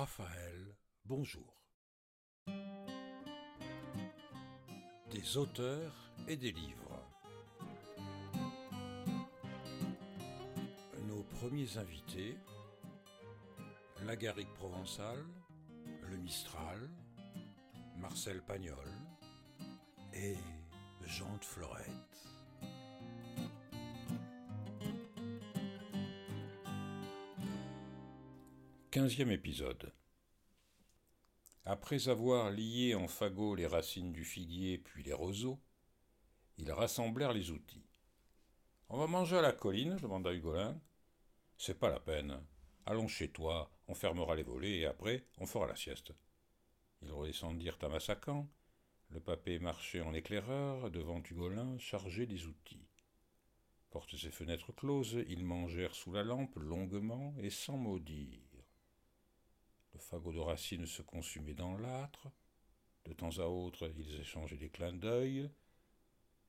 Raphaël, bonjour. Des auteurs et des livres. Nos premiers invités, la garrigue provençale, le Mistral, Marcel Pagnol et Jean de Florette. Quinzième épisode. Après avoir lié en fagot les racines du figuier puis les roseaux, ils rassemblèrent les outils. On va manger à la colline demanda Hugolin. C'est pas la peine. Allons chez toi, on fermera les volets et après on fera la sieste. Ils redescendirent à Massacan. Le papé marchait en éclaireur devant Hugolin chargé des outils. Portes et fenêtres closes, ils mangèrent sous la lampe longuement et sans maudire. Le fagot de racine se consumait dans l'âtre. De temps à autre, ils échangeaient des clins d'œil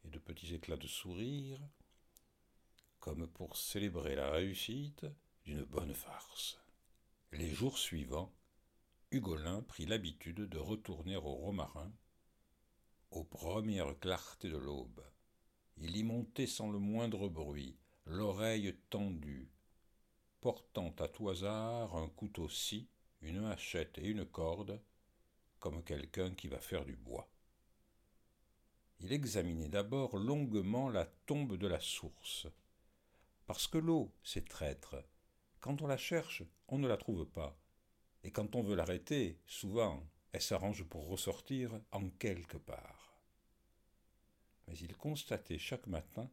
et de petits éclats de sourire, comme pour célébrer la réussite d'une bonne farce. Les jours suivants, Hugolin prit l'habitude de retourner au Romarin aux premières clartés de l'aube. Il y montait sans le moindre bruit, l'oreille tendue, portant à tout hasard un couteau scie une hachette et une corde, comme quelqu'un qui va faire du bois. Il examinait d'abord longuement la tombe de la source, parce que l'eau, c'est traître. Quand on la cherche, on ne la trouve pas, et quand on veut l'arrêter, souvent, elle s'arrange pour ressortir en quelque part. Mais il constatait chaque matin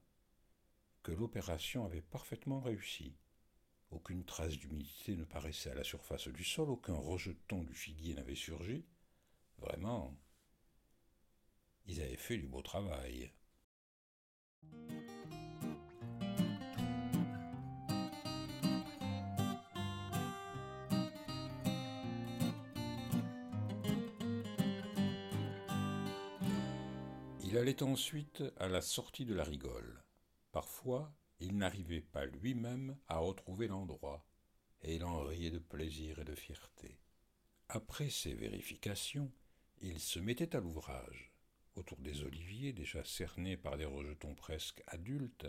que l'opération avait parfaitement réussi. Aucune trace d'humidité ne paraissait à la surface du sol, aucun rejeton du figuier n'avait surgi. Vraiment, ils avaient fait du beau travail. Il allait ensuite à la sortie de la rigole. Parfois, il n'arrivait pas lui-même à retrouver l'endroit, et il en riait de plaisir et de fierté. Après ces vérifications, il se mettait à l'ouvrage. Autour des oliviers, déjà cernés par des rejetons presque adultes,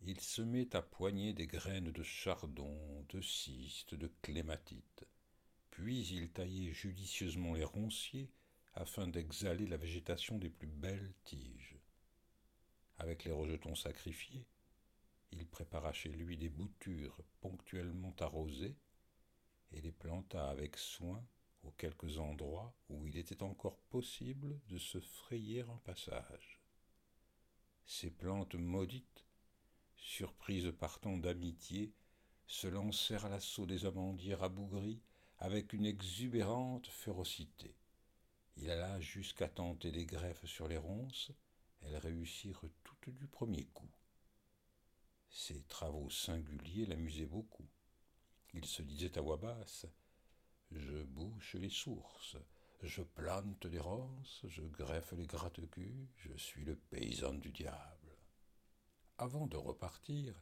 il se met à poigner des graines de chardon, de cyste, de clématite. Puis il taillait judicieusement les ronciers afin d'exhaler la végétation des plus belles tiges. Avec les rejetons sacrifiés, il prépara chez lui des boutures ponctuellement arrosées et les planta avec soin aux quelques endroits où il était encore possible de se frayer un passage. Ces plantes maudites, surprises par tant d'amitié, se lancèrent à l'assaut des amandiers rabougris avec une exubérante férocité. Il alla jusqu'à tenter des greffes sur les ronces, elles réussirent toutes du premier coup. Ces travaux singuliers l'amusaient beaucoup. Il se disait à voix basse Je bouche les sources, je plante les ronces, je greffe les gratte-culs, je suis le paysan du diable. Avant de repartir,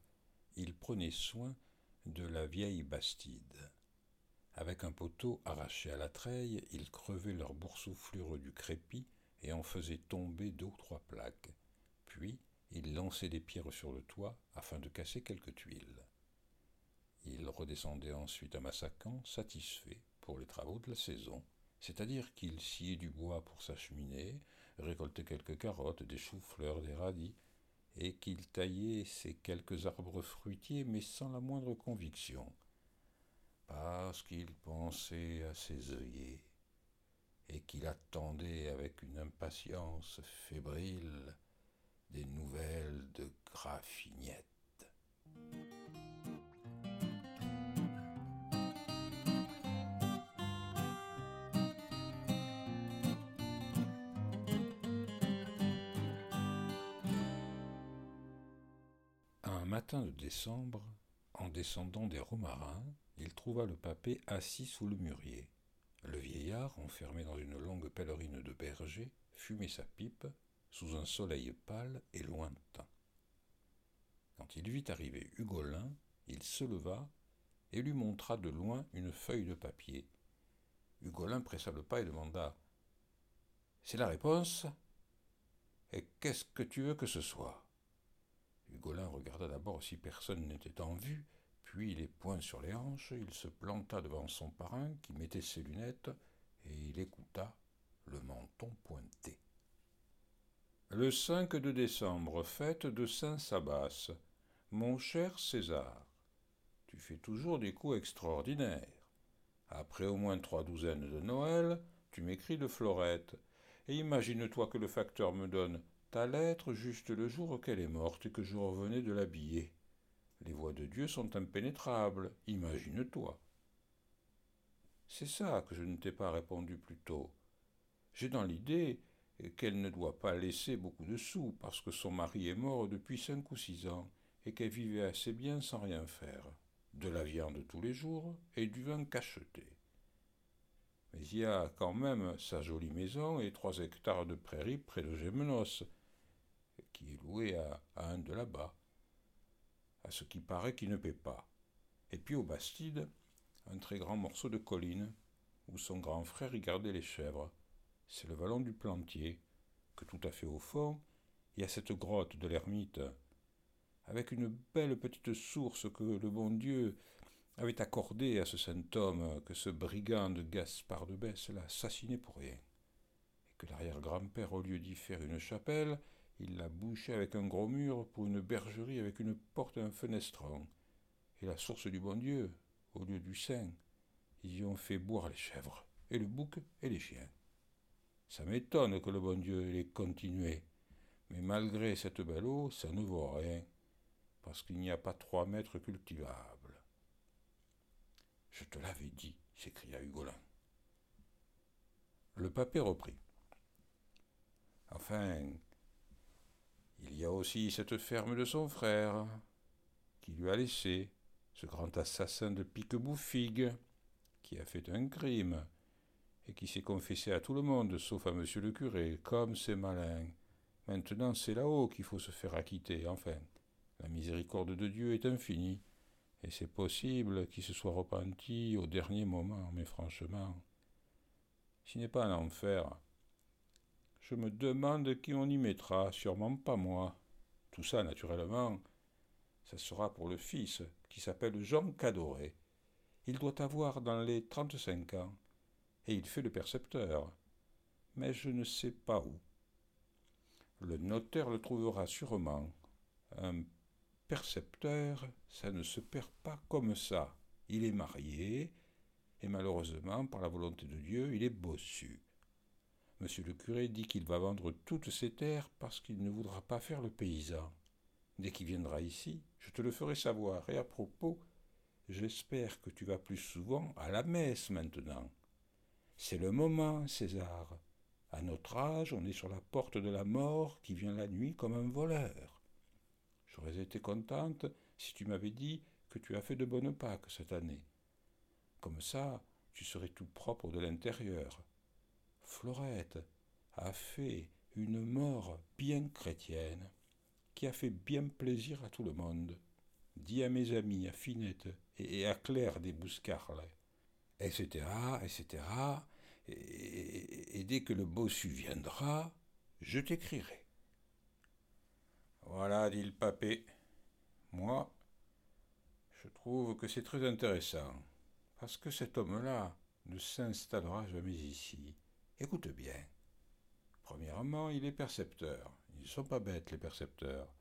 il prenait soin de la vieille bastide. Avec un poteau arraché à la treille, il crevait leur boursouflure du crépi et en faisait tomber deux ou trois plaques. Puis, il lançait des pierres sur le toit afin de casser quelques tuiles. Il redescendait ensuite à Massacan, satisfait pour les travaux de la saison, c'est-à-dire qu'il sciait du bois pour sa cheminée, récoltait quelques carottes, des choux-fleurs, des radis, et qu'il taillait ses quelques arbres fruitiers, mais sans la moindre conviction, parce qu'il pensait à ses œillets, et qu'il attendait avec une impatience fébrile des nouvelles de Graffignette. Un matin de décembre, en descendant des romarins, il trouva le papé assis sous le mûrier. Le vieillard, enfermé dans une longue pèlerine de berger, fumait sa pipe sous un soleil pâle et lointain. Quand il vit arriver Hugolin, il se leva et lui montra de loin une feuille de papier, Hugolin pressa le pas et demanda C'est la réponse? Et qu'est-ce que tu veux que ce soit? Hugolin regarda d'abord si personne n'était en vue, puis les poings sur les hanches, il se planta devant son parrain qui mettait ses lunettes et il écouta, le menton pointé. Le 5 de décembre, fête de Saint Sabas. Mon cher César, tu fais toujours des coups extraordinaires. Après au moins trois douzaines de Noël, tu m'écris de Florette, et imagine-toi que le facteur me donne ta lettre juste le jour qu'elle est morte et que je revenais de l'habiller. Les voies de Dieu sont impénétrables, imagine-toi. C'est ça que je ne t'ai pas répondu plus tôt. J'ai dans l'idée qu'elle ne doit pas laisser beaucoup de sous parce que son mari est mort depuis cinq ou six ans et qu'elle vivait assez bien sans rien faire. De la viande tous les jours et du vin cacheté. Mais il y a quand même sa jolie maison et trois hectares de prairies près de Gémenos, qui est loué à, un de là-bas, à ce qui paraît qu'il ne paie pas. Et puis au Bastide, un très grand morceau de colline, où son grand frère y gardait les chèvres. C'est le vallon du Plantier, que tout à fait au fond, il y a cette grotte de l'ermite, avec une belle petite source que le bon Dieu avait accordée à ce saint homme que ce brigand de Gaspard de Besse l'a assassiné pour rien, et que l'arrière-grand-père, au lieu d'y faire une chapelle, il l'a bouché avec un gros mur pour une bergerie avec une porte et un fenestron. Et la source du bon Dieu, au lieu du saint, ils y ont fait boire les chèvres, et le bouc et les chiens. Ça m'étonne que le bon Dieu l'ait continué, mais malgré cette belle eau, ça ne vaut rien, parce qu'il n'y a pas trois mètres cultivables. Je te l'avais dit, s'écria Hugolin. Le papé reprit. Enfin, il y a aussi cette ferme de son frère, qui lui a laissé, ce grand assassin de Piqueboufigue, qui a fait un crime, et qui s'est confessé à tout le monde, sauf à monsieur le curé, comme c'est malin. Maintenant c'est là-haut qu'il faut se faire acquitter, enfin. La miséricorde de Dieu est infinie, et c'est possible qu'il se soit repenti au dernier moment, mais franchement, ce n'est pas un enfer, je me demande qui on y mettra, sûrement pas moi. Tout ça, naturellement, ça sera pour le fils, qui s'appelle Jean Cadoré. Il doit avoir dans les trente-cinq ans, et il fait le percepteur. Mais je ne sais pas où. Le notaire le trouvera sûrement. Un percepteur, ça ne se perd pas comme ça. Il est marié, et malheureusement, par la volonté de Dieu, il est bossu. Monsieur le curé dit qu'il va vendre toutes ses terres parce qu'il ne voudra pas faire le paysan. Dès qu'il viendra ici, je te le ferai savoir. Et à propos, j'espère que tu vas plus souvent à la messe maintenant. C'est le moment, César. À notre âge, on est sur la porte de la mort qui vient la nuit comme un voleur. J'aurais été contente si tu m'avais dit que tu as fait de bonnes Pâques cette année. Comme ça, tu serais tout propre de l'intérieur. Florette a fait une mort bien chrétienne, qui a fait bien plaisir à tout le monde. Dis à mes amis, à Finette et à Claire des Bouscarles, etc., etc. Et, dès que le bossu viendra, je t'écrirai. Voilà, dit le papé. Moi, je trouve que c'est très intéressant, parce que cet homme-là ne s'installera jamais ici. Écoute bien. Premièrement, il est percepteur. Ils ne sont pas bêtes, les percepteurs.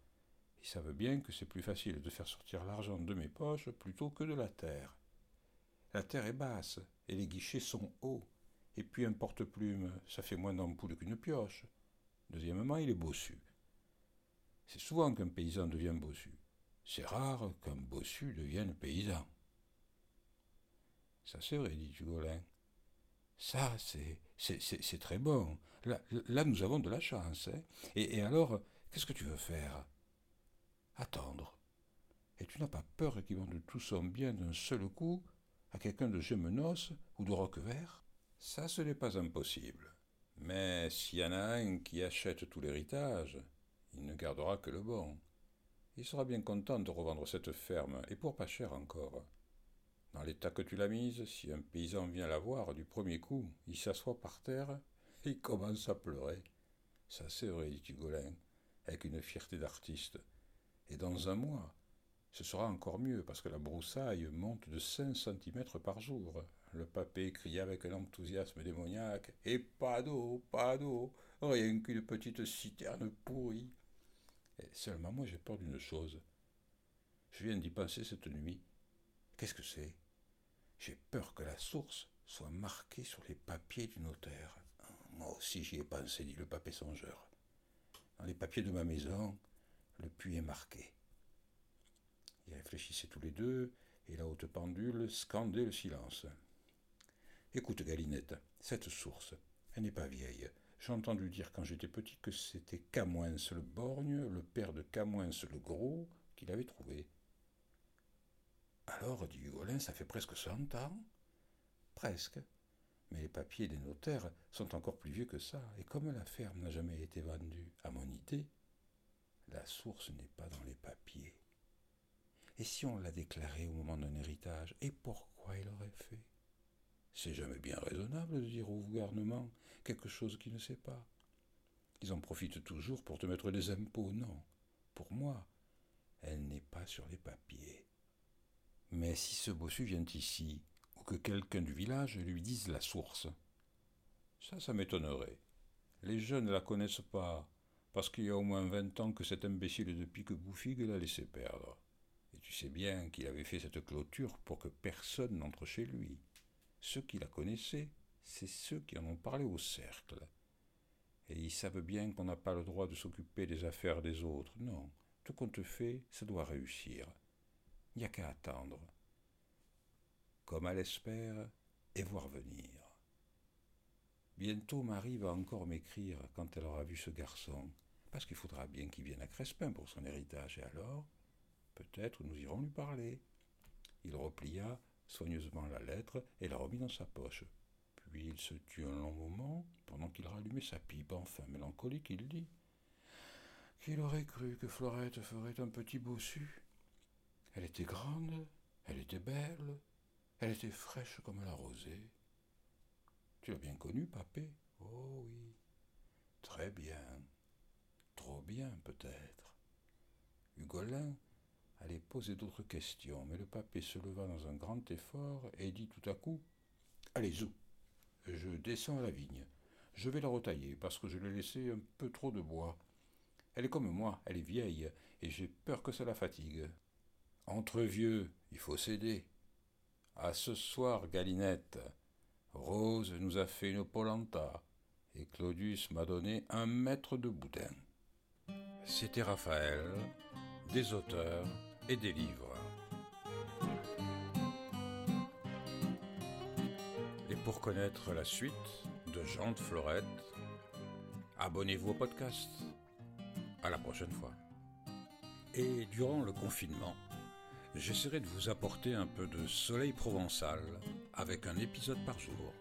Ils savent bien que c'est plus facile de faire sortir l'argent de mes poches plutôt que de la terre. La terre est basse et les guichets sont hauts. Et puis un porte-plume, ça fait moins d'ampoule qu'une pioche. Deuxièmement, il est bossu. C'est souvent qu'un paysan devient bossu. C'est rare qu'un bossu devienne paysan. Ça c'est vrai, dit Hugolin. Ça, c'est très bon. Là, là, nous avons de la chance. Hein. et, alors, qu'est-ce que tu veux faire? Attendre. Et tu n'as pas peur qu'ils vendent tout son bien d'un seul coup? À quelqu'un de Gémenos ou de Roquevert Ça, ce n'est pas impossible. Mais s'il y en a un qui achète tout l'héritage, il ne gardera que le bon. Il sera bien content de revendre cette ferme, et pour pas cher encore. Dans l'état que tu l'as mise, si un paysan vient la voir du premier coup, il s'assoit par terre et commence à pleurer. Ça c'est vrai, dit Hugolin, avec une fierté d'artiste. Et dans un mois, ce sera encore mieux, parce que la broussaille monte de cinq centimètres par jour. Le papé cria avec un enthousiasme démoniaque. Et pas d'eau, pas d'eau, rien qu'une petite citerne pourrie. Seulement moi j'ai peur d'une chose. Je viens d'y penser cette nuit. Qu'est-ce que c'est? J'ai peur que la source soit marquée sur les papiers du notaire. Moi aussi j'y ai pensé, dit le papé songeur. Dans les papiers de ma maison, le puits est marqué. Ils réfléchissaient tous les deux, et la haute pendule scandait le silence. Écoute, Galinette, cette source, elle n'est pas vieille. J'ai entendu dire quand j'étais petit que c'était Camoins le borgne, le père de Camoins le gros, qui l'avait trouvé. Alors, dit Hugolin, ça fait presque cent ans Presque. Mais les papiers des notaires sont encore plus vieux que ça, et comme la ferme n'a jamais été vendue, à mon idée, la source n'est pas dans les papiers. Et si on l'a déclaré au moment d'un héritage, et pourquoi il aurait fait? C'est jamais bien raisonnable de dire au gouvernement quelque chose qu'il ne sait pas. Ils en profitent toujours pour te mettre des impôts, non. Pour moi, elle n'est pas sur les papiers. Mais si ce bossu vient ici, ou que quelqu'un du village lui dise la source, ça, ça m'étonnerait. Les jeunes ne la connaissent pas, parce qu'il y a au moins vingt ans que cet imbécile de Pique-Bouffigue l'a laissé perdre. Tu sais bien qu'il avait fait cette clôture pour que personne n'entre chez lui. Ceux qui la connaissaient, c'est ceux qui en ont parlé au cercle. Et ils savent bien qu'on n'a pas le droit de s'occuper des affaires des autres. Non, tout qu'on te fait, ça doit réussir. Il n'y a qu'à attendre. Comme elle espère, et voir venir. Bientôt Marie va encore m'écrire quand elle aura vu ce garçon, parce qu'il faudra bien qu'il vienne à Crespin pour son héritage, et alors Peut-être nous irons lui parler. Il replia soigneusement la lettre et la remit dans sa poche. Puis il se tut un long moment, pendant qu'il rallumait sa pipe. Enfin, mélancolique, il dit Qu'il aurait cru que Florette ferait un petit bossu Elle était grande, elle était belle, elle était fraîche comme la rosée. Tu l'as bien connue, papé? Oh oui. Très bien. Trop bien, peut-être. Hugolin allait poser d'autres questions, mais le papé se leva dans un grand effort et dit tout à coup Allez, zou, je descends à la vigne. Je vais la retailler parce que je l'ai laissé un peu trop de bois. Elle est comme moi, elle est vieille, et j'ai peur que ça la fatigue. Entre vieux, il faut céder. À ce soir, Galinette. Rose nous a fait une polenta, et Claudius m'a donné un mètre de boudin. C'était Raphaël, des auteurs et des livres. Et pour connaître la suite de Jean de Florette, abonnez-vous au podcast. À la prochaine fois. Et durant le confinement, j'essaierai de vous apporter un peu de soleil provençal avec un épisode par jour.